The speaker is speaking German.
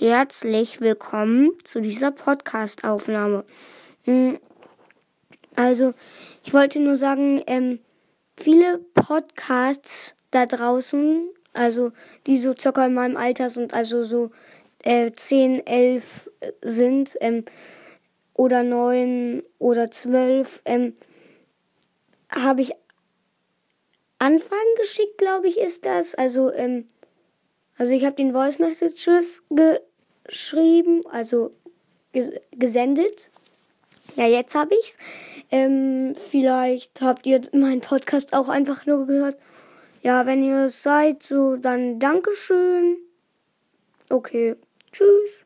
herzlich willkommen zu dieser Podcast-Aufnahme. Hm, also, ich wollte nur sagen, ähm, viele Podcasts da draußen, also die so circa in meinem Alter sind, also so äh, 10, 11 sind, ähm, oder 9 oder 12, ähm, habe ich Anfang geschickt, glaube ich, ist das. Also, ähm, also ich habe den Voice Messages geschrieben, also gesendet. Ja, jetzt habe ich's. Ähm, vielleicht habt ihr meinen Podcast auch einfach nur gehört. Ja, wenn ihr es seid, so dann Dankeschön. Okay, tschüss.